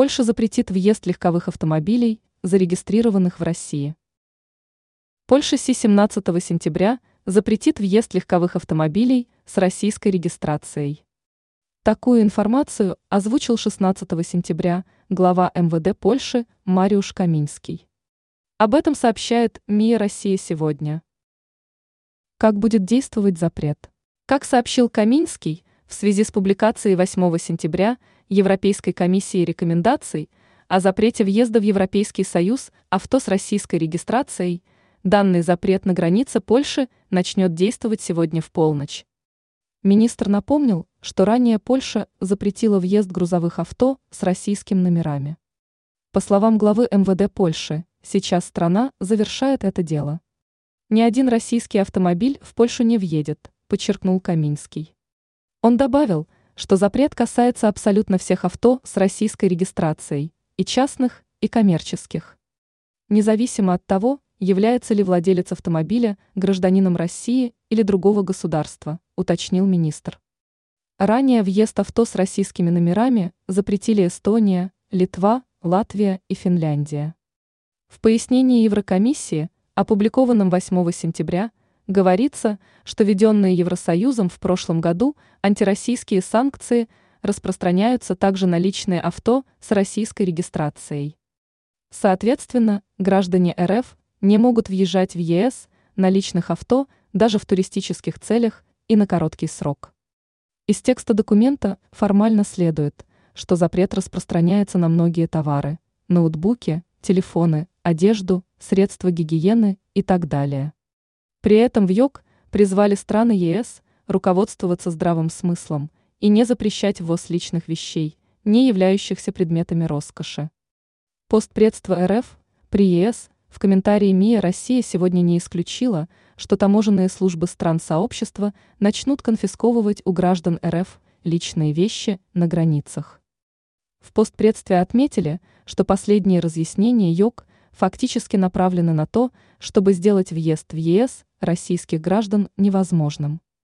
Польша запретит въезд легковых автомобилей, зарегистрированных в России. Польша с 17 сентября запретит въезд легковых автомобилей с российской регистрацией. Такую информацию озвучил 16 сентября глава МВД Польши Мариуш Каминский. Об этом сообщает МИА «Россия сегодня». Как будет действовать запрет? Как сообщил Каминский, в связи с публикацией 8 сентября Европейской комиссии рекомендаций о запрете въезда в Европейский Союз авто с российской регистрацией, данный запрет на границе Польши начнет действовать сегодня в полночь. Министр напомнил, что ранее Польша запретила въезд грузовых авто с российским номерами. По словам главы МВД Польши, сейчас страна завершает это дело. Ни один российский автомобиль в Польшу не въедет, подчеркнул Каминский. Он добавил, что запрет касается абсолютно всех авто с российской регистрацией, и частных, и коммерческих. Независимо от того, является ли владелец автомобиля гражданином России или другого государства, уточнил министр. Ранее въезд авто с российскими номерами запретили Эстония, Литва, Латвия и Финляндия. В пояснении Еврокомиссии, опубликованном 8 сентября, Говорится, что введенные Евросоюзом в прошлом году антироссийские санкции распространяются также на личные авто с российской регистрацией. Соответственно, граждане РФ не могут въезжать в ЕС на личных авто даже в туристических целях и на короткий срок. Из текста документа формально следует, что запрет распространяется на многие товары – ноутбуки, телефоны, одежду, средства гигиены и так далее. При этом в ЙОК призвали страны ЕС руководствоваться здравым смыслом и не запрещать ввоз личных вещей, не являющихся предметами роскоши. Постпредство РФ при ЕС в комментарии МИА Россия сегодня не исключила, что таможенные службы стран сообщества начнут конфисковывать у граждан РФ личные вещи на границах. В постпредстве отметили, что последние разъяснения ЙОК фактически направлены на то, чтобы сделать въезд в ЕС российских граждан невозможным.